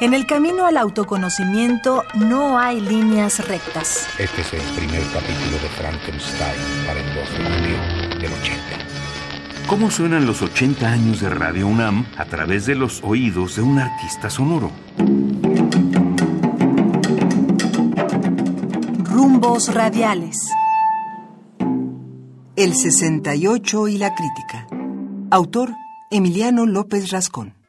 En el camino al autoconocimiento no hay líneas rectas. Este es el primer capítulo de Frankenstein para el 12 de julio del 80. ¿Cómo suenan los 80 años de Radio UNAM a través de los oídos de un artista sonoro? Rumbos radiales. El 68 y la crítica. Autor Emiliano López Rascón.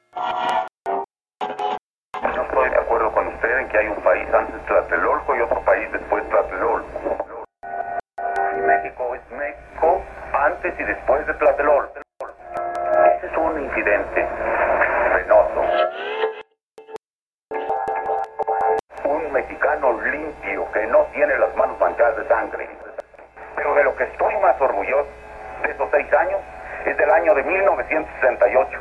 Que hay un país antes Tlatelolco y otro país después de Tlatelolco. México es México antes y después de Tlatelolco. Ese es un incidente penoso. Un mexicano limpio que no tiene las manos manchadas de sangre. Pero de lo que estoy más orgulloso de esos seis años es del año de 1968 porque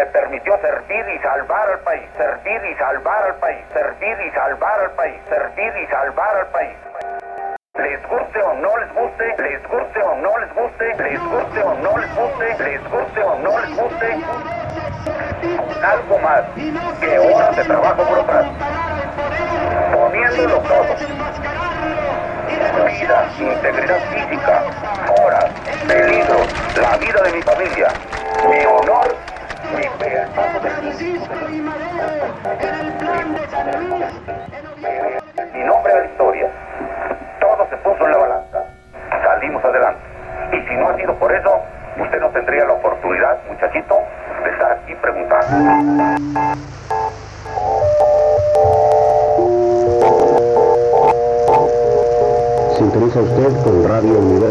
me permitió servir y salvar al país, servir y salvar al país, servir y salvar al país, servir y salvar al país. Les guste o no les guste, les guste o no les guste, les guste o no les guste, les guste o no les guste, algo más que horas de trabajo burocrático, poniéndolo todo. Vida, integridad física, horas, peligros, la vida de mi familia,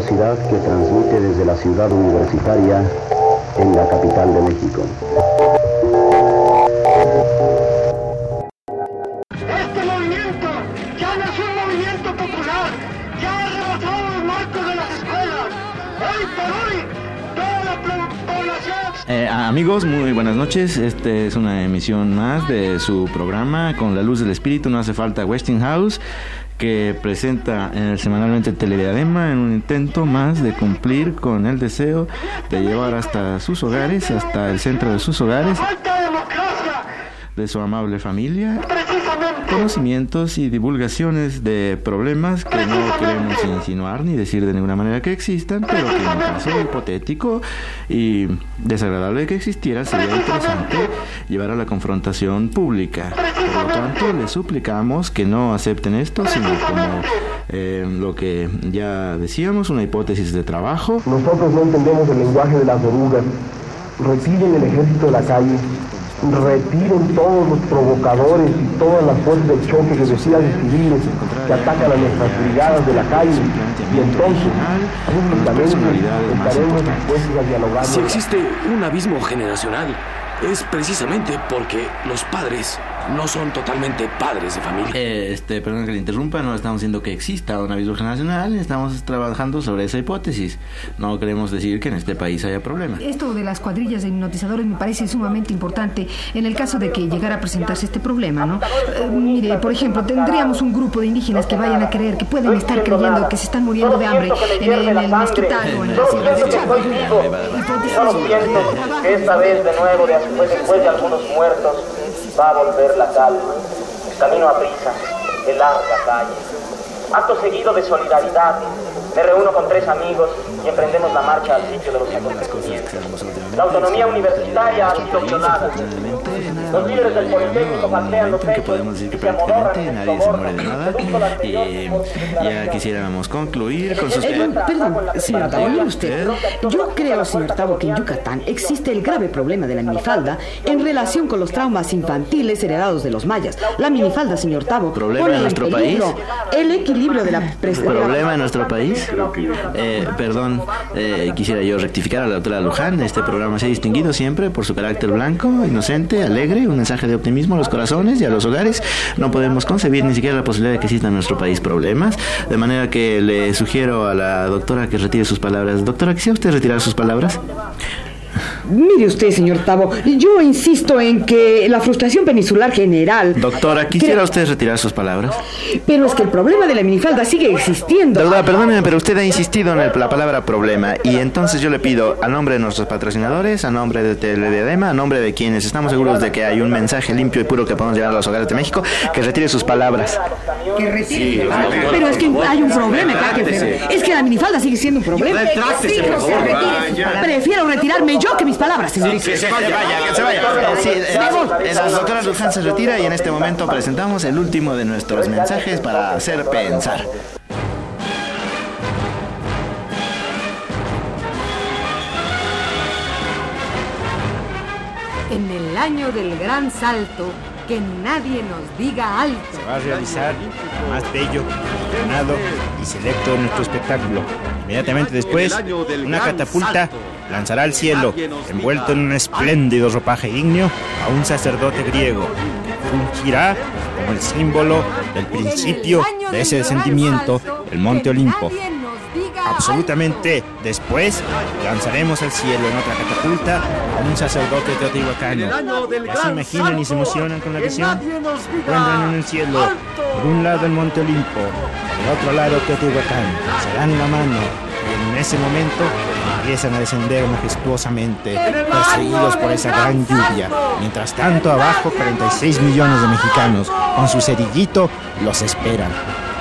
Que transmite desde la ciudad universitaria en la capital de México. Amigos, muy buenas noches. Este es una emisión más de su programa Con la luz del espíritu. No hace falta Westinghouse que presenta eh, semanalmente Telediadema en un intento más de cumplir con el deseo de llevar hasta sus hogares, hasta el centro de sus hogares, de su amable familia, conocimientos y divulgaciones de problemas que no queremos insinuar ni decir de ninguna manera que existan, pero que en caso hipotético y desagradable que existiera sería interesante llevar a la confrontación pública. Por lo tanto, les suplicamos que no acepten esto, sino como eh, lo que ya decíamos, una hipótesis de trabajo. Nosotros no entendemos el lenguaje de las orugas. Retiren el ejército de la calle, retiren todos los provocadores y todas las fuerzas de choque que decían de civiles que atacan a nuestras brigadas de la calle y entonces estaremos dispuestos a dialogar. Si existe un abismo generacional, es precisamente porque los padres no son totalmente padres de familia. Eh, este, perdón que le interrumpa, no estamos diciendo que exista un abismo generacional, estamos trabajando sobre esa hipótesis. No queremos decir que en este país haya problemas. Esto de las cuadrillas de hipnotizadores me parece sumamente importante en el caso de que llegara a presentarse este problema, ¿no? Eh, mire, por ejemplo, tendríamos un grupo de indígenas que vayan a creer que pueden estar creyendo que se están muriendo de hambre en el, en el mezquital o en la sierra de Chaco. Solo pienso que esta vez de nuevo, después de algunos muertos, va a volver la calma. Camino a prisa, de larga calle. Acto seguido de solidaridad, me reúno con tres amigos y emprendemos la marcha al sitio de los acontecimientos. La autonomía universitaria ha sido violada. Los líderes del Politécnico patean los que podemos decir que prácticamente nadie se muere de nada. Y ya quisiéramos concluir con sus... Eh, perdón, señor mire usted. Yo creo, señor Tavo, que en Yucatán existe el grave problema de la minifalda en relación con los traumas infantiles heredados de los mayas. La minifalda, señor Tavo, ¿Problema en nuestro país? el equilibrio de la... ¿Problema en nuestro país? Eh, perdón, eh, quisiera yo rectificar a la doctora Luján. Este programa se ha distinguido siempre por su carácter blanco, inocente, alegre, un mensaje de optimismo a los corazones y a los hogares. No podemos concebir ni siquiera la posibilidad de que existan en nuestro país problemas. De manera que le sugiero a la doctora que retire sus palabras. Doctora, ¿quisiera usted retirar sus palabras? Mire usted, señor Tavo, yo insisto en que la frustración peninsular general... Doctora, ¿quisiera usted retirar sus palabras? Pero es que el problema de la minifalda sigue existiendo. Doctora, perdóneme, pero usted ha insistido en el- la palabra problema y entonces yo le pido a nombre de nuestros patrocinadores, a nombre de Telediadema, a nombre de quienes estamos seguros de que hay un mensaje limpio y puro que podemos llevar a los hogares de México, que retire sus palabras. Que retire. Pero es que hay un problema. Es que la minifalda sigue siendo un problema. Retráctese, por favor. Vaya. Prefiero retirarme yo que mis palabras, señorita. Que se vaya, que se vaya. Sí, eh, la doctora Luján se retira y en este momento presentamos el último de nuestros mensajes para hacer pensar. En el año del gran salto, que nadie nos diga alto. Se va a realizar más bello, ordenado y selecto de nuestro espectáculo. Inmediatamente después, una catapulta lanzará al cielo, envuelto en un espléndido ropaje ignio, a un sacerdote griego, que fungirá como el símbolo del principio de ese sentimiento, el Monte Olimpo. Absolutamente después lanzaremos al cielo en otra catapulta a un sacerdote teotihuacano. Ya se imaginan y se emocionan con la visión. Encuentran en el cielo, por un lado el Monte Olimpo, por otro lado Teotihuacán. Se dan la mano y en ese momento empiezan a descender majestuosamente, perseguidos por esa gran lluvia. Mientras tanto, abajo, 46 millones de mexicanos con su cerillito los esperan.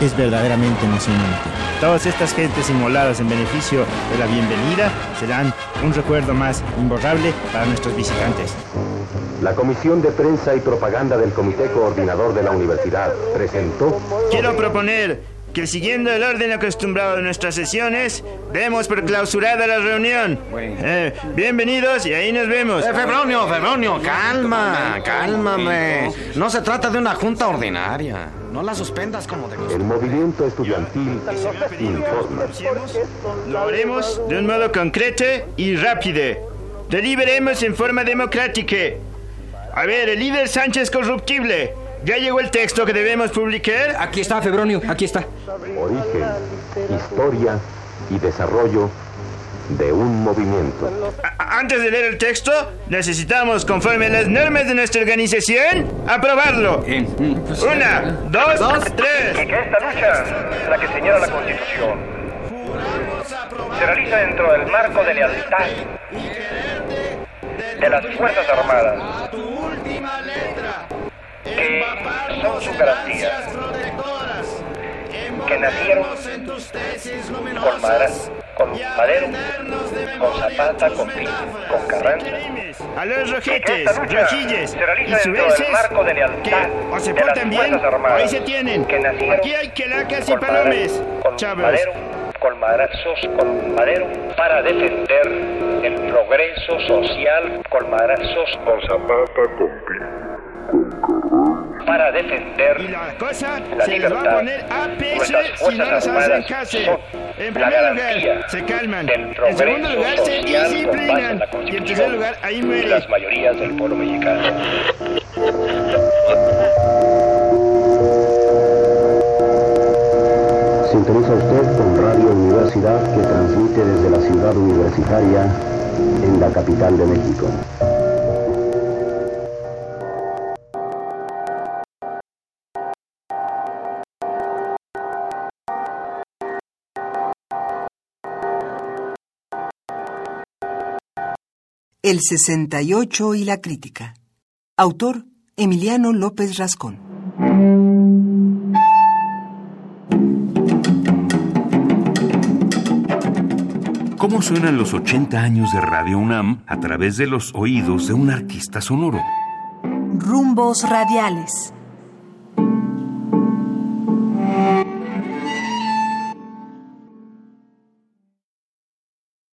Es verdaderamente emocionante. Todas estas gentes inmoladas en beneficio de la bienvenida serán un recuerdo más imborrable para nuestros visitantes. La Comisión de Prensa y Propaganda del Comité Coordinador de la Universidad presentó Quiero proponer que siguiendo el orden acostumbrado de nuestras sesiones, demos por clausurada la reunión. Eh, bienvenidos y ahí nos vemos. Eh, Febronio, Febronio, calma, cálmame. No se trata de una junta ordinaria. No la suspendas como de el movimiento estudiantil informa. Lo haremos de un modo concreto y rápido. Deliberemos en forma democrática. A ver, el líder Sánchez Corruptible. ¿Ya llegó el texto que debemos publicar? Aquí está, Febronio, aquí está. Origen, historia y desarrollo de un movimiento. A- Antes de leer el texto, necesitamos, conforme a las normas de nuestra organización, aprobarlo. Una, dos, tres. Y que esta lucha, la que señala la Constitución, se realiza dentro del marco de lealtad de las Fuerzas Armadas, que son su garantía, que nacieron con, con Madero, con Zapata, con Pino, con Carranza, A los rojetes, rojilles y sueces marco de lealtad que o se portan bien Armadas, ahí se tienen. que nacieron Aquí hay quelacas y con palomes, con chavos. Madero, con madrazos, con Madero, para defender el progreso social, con madrazos, con Zapata, con para defender La cosa la se les va a libertad. poner a peso si no nos hacen caso. En primer lugar, se calman. En segundo lugar, se disciplinan. Y en tercer lugar, ahí y muere. las mayorías del pueblo mexicano. Sintoniza usted con Radio Universidad que transmite desde la ciudad universitaria en la capital de México. El 68 y la crítica. Autor Emiliano López Rascón. ¿Cómo suenan los 80 años de Radio UNAM a través de los oídos de un artista sonoro? Rumbos radiales.